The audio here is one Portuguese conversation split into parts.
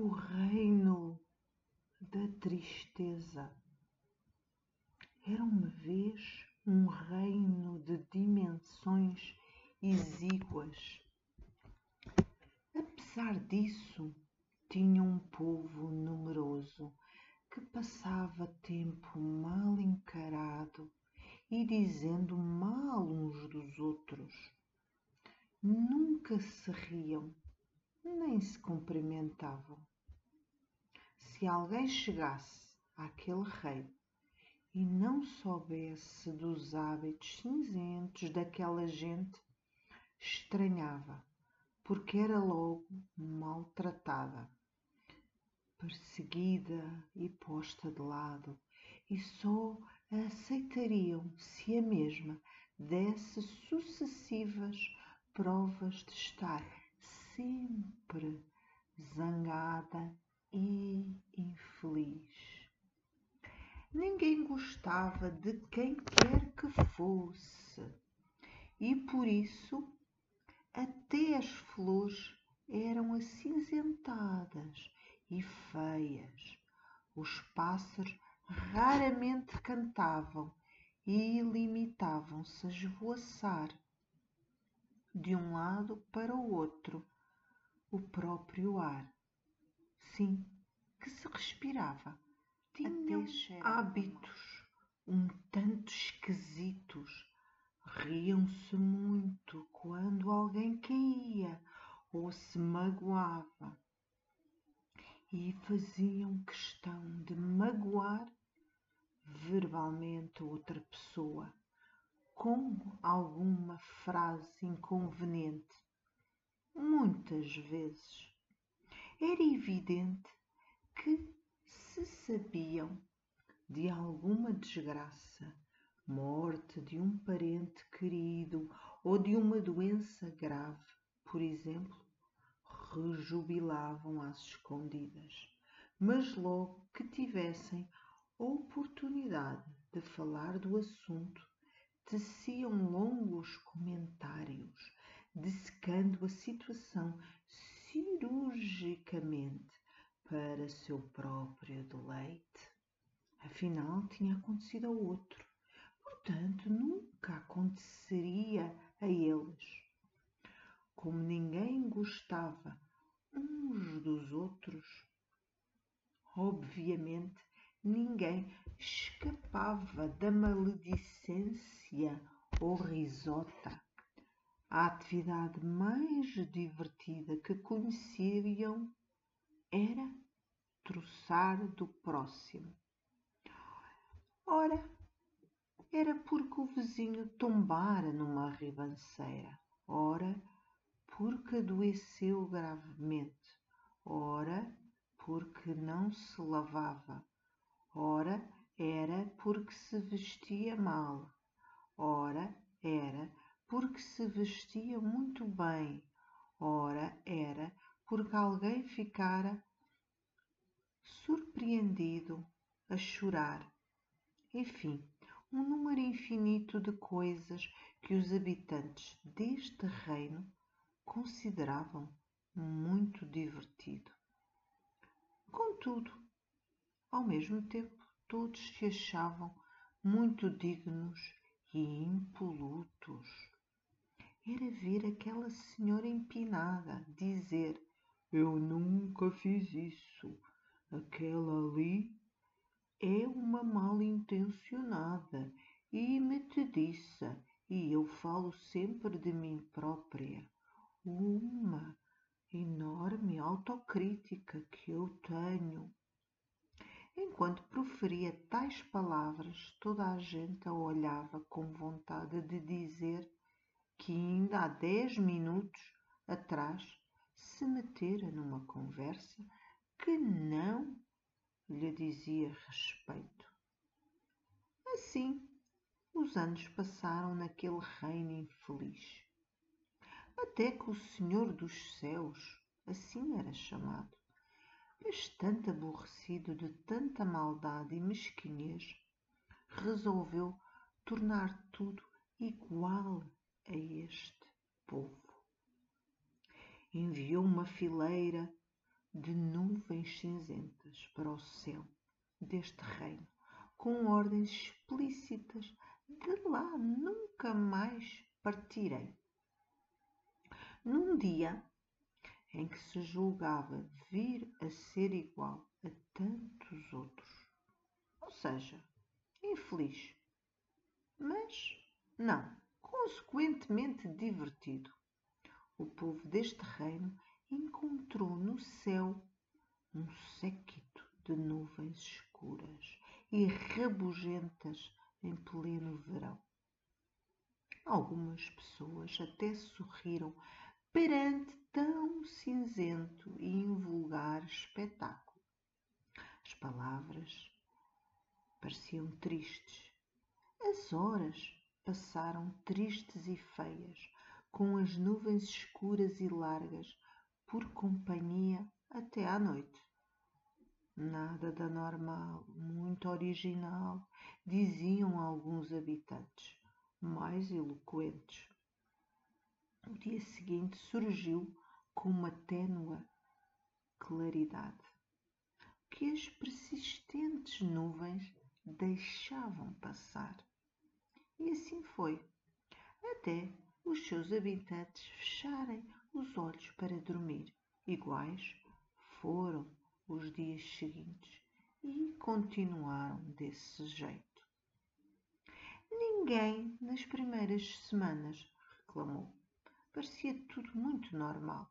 o reino da tristeza. Era uma vez um reino de dimensões exíguas. Apesar disso, tinha um povo numeroso que passava tempo mal encarado e dizendo mal uns dos outros. Nunca se riam, nem se cumprimentavam. Se alguém chegasse àquele rei e não soubesse dos hábitos cinzentos daquela gente, estranhava, porque era logo maltratada, perseguida e posta de lado, e só a aceitariam se a mesma desse sucessivas provas de estar sempre zangada e infeliz. Ninguém gostava de quem quer que fosse, e por isso até as flores eram acinzentadas e feias. Os pássaros raramente cantavam e limitavam-se a esvoaçar de um lado para o outro o próprio ar. Sim, que se respirava tinham hábitos um tanto esquisitos. Riam-se muito quando alguém caía ou se magoava e faziam questão de magoar verbalmente outra pessoa com alguma frase inconveniente. Muitas vezes. Era evidente que se sabiam de alguma desgraça, morte de um parente querido ou de uma doença grave, por exemplo, rejubilavam às escondidas, mas logo que tivessem oportunidade de falar do assunto, teciam longos comentários, dissecando a situação cirurgicamente para seu próprio deleite. Afinal, tinha acontecido ao outro, portanto, nunca aconteceria a eles. Como ninguém gostava uns dos outros, obviamente ninguém escapava da maledicência ou risota. A atividade mais divertida que conheciam era troçar do próximo. Ora, era porque o vizinho tombara numa ribanceira, ora, porque adoeceu gravemente, ora, porque não se lavava, ora, era porque se vestia mal, ora, era porque se vestia muito bem, ora, era porque alguém ficara surpreendido a chorar. Enfim, um número infinito de coisas que os habitantes deste reino consideravam muito divertido. Contudo, ao mesmo tempo, todos se achavam muito dignos e impolutos. Era ver aquela senhora empinada dizer eu nunca fiz isso. Aquela ali é uma mal intencionada e metediça, e eu falo sempre de mim própria. Uma enorme autocrítica que eu tenho. Enquanto proferia tais palavras, toda a gente a olhava com vontade de dizer que ainda há dez minutos atrás se metera numa conversa que não lhe dizia respeito. Assim, os anos passaram naquele reino infeliz, até que o Senhor dos Céus, assim era chamado, bastante aborrecido de tanta maldade e mesquinhez, resolveu tornar tudo igual a este povo. Enviou uma fileira de nuvens cinzentas para o céu deste reino, com ordens explícitas. De lá nunca mais partirei. Num dia em que se julgava vir a ser igual a tantos outros, ou seja, infeliz, mas não, consequentemente divertido. O povo deste reino encontrou no céu um séquito de nuvens escuras e rabugentas em pleno verão. Algumas pessoas até sorriram perante tão cinzento e invulgar espetáculo. As palavras pareciam tristes. As horas passaram tristes e feias, com as nuvens escuras e largas por companhia até à noite. Nada da normal, muito original, diziam alguns habitantes, mais eloquentes. O dia seguinte surgiu com uma ténua claridade que as persistentes nuvens deixavam passar. E assim foi, até os seus habitantes fecharem os olhos para dormir. Iguais foram os dias seguintes e continuaram desse jeito. Ninguém nas primeiras semanas reclamou. Parecia tudo muito normal.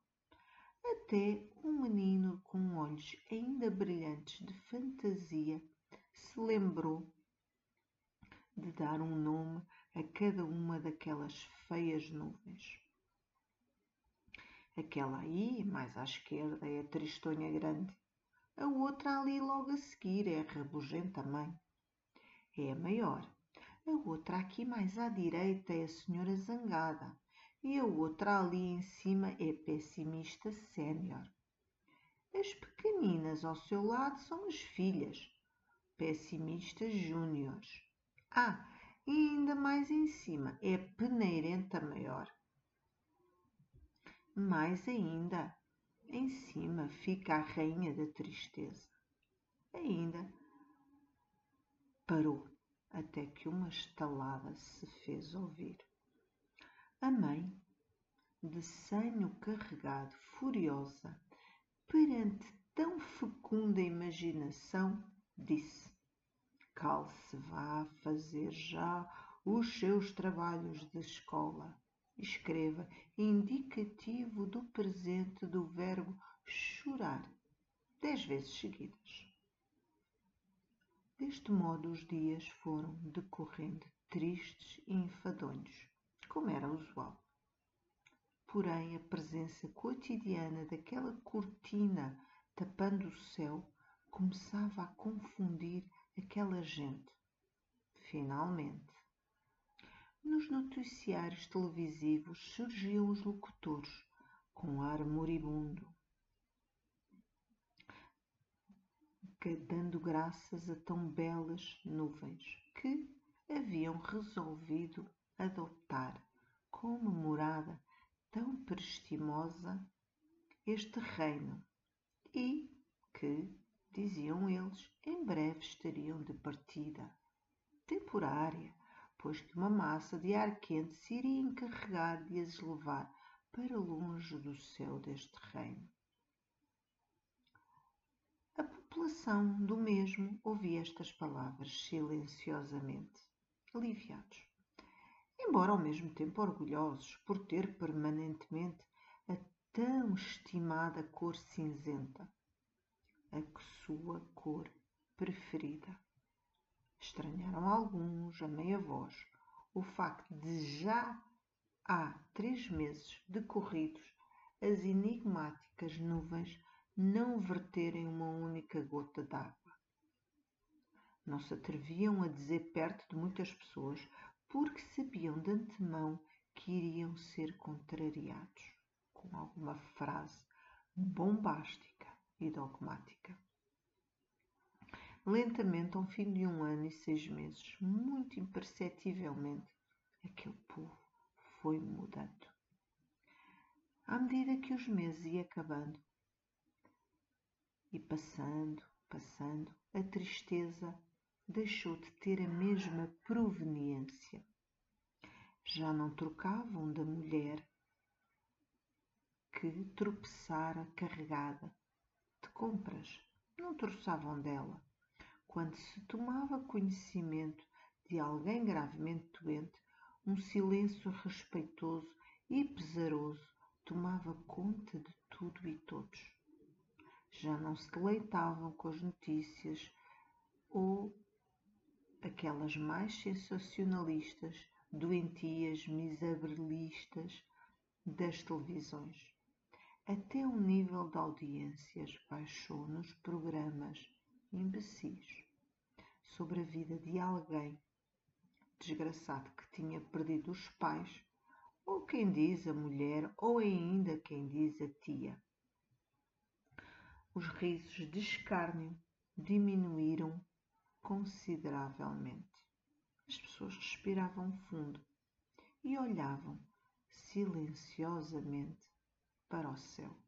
Até um menino com olhos ainda brilhantes de fantasia se lembrou de dar um nome a cada uma daquelas feias nuvens. Aquela aí, mais à esquerda, é a tristonha grande. A outra ali logo a seguir é a rabugenta mãe. É a maior. A outra aqui mais à direita é a senhora zangada. E a outra ali em cima é pessimista sénior. As pequeninas ao seu lado são as filhas, pessimistas júniores. Ah, e ainda mais em cima é a peneirenta maior. Mais ainda, em cima fica a rainha da tristeza. Ainda parou até que uma estalada se fez ouvir. A mãe, de senho carregado, furiosa, perante tão fecunda imaginação, disse: Cale-se, vá fazer já os seus trabalhos de escola escreva indicativo do presente do verbo chorar dez vezes seguidas. Deste modo os dias foram decorrendo tristes e enfadonhos, como era usual. Porém, a presença cotidiana daquela cortina tapando o céu começava a confundir aquela gente. Finalmente, nos noticiários televisivos surgiam os locutores com ar moribundo, dando graças a tão belas nuvens que haviam resolvido adoptar como morada tão prestimosa este reino e que, diziam eles, em breve estariam de partida temporária pois que uma massa de ar quente se iria encarregar de as levar para longe do céu deste reino. A população do mesmo ouvia estas palavras silenciosamente, aliviados, embora ao mesmo tempo orgulhosos por ter permanentemente a tão estimada cor cinzenta, a sua cor preferida. Estranharam alguns, a meia voz, o facto de já há três meses decorridos as enigmáticas nuvens não verterem uma única gota d'água. Não se atreviam a dizer perto de muitas pessoas porque sabiam de antemão que iriam ser contrariados com alguma frase bombástica e dogmática. Lentamente, ao fim de um ano e seis meses, muito imperceptivelmente, aquele povo foi mudando. À medida que os meses iam acabando, E passando, passando, a tristeza deixou de ter a mesma proveniência. Já não trocavam da mulher que tropeçara carregada compras, não troçavam dela. Quando se tomava conhecimento de alguém gravemente doente, um silêncio respeitoso e pesaroso tomava conta de tudo e todos. Já não se deleitavam com as notícias ou aquelas mais sensacionalistas, doentias, miserabilistas das televisões. Até o nível de audiências baixou nos programas imbecis sobre a vida de alguém desgraçado que tinha perdido os pais, ou quem diz a mulher, ou ainda quem diz a tia. Os risos de escárnio diminuíram consideravelmente. As pessoas respiravam fundo e olhavam silenciosamente para o céu.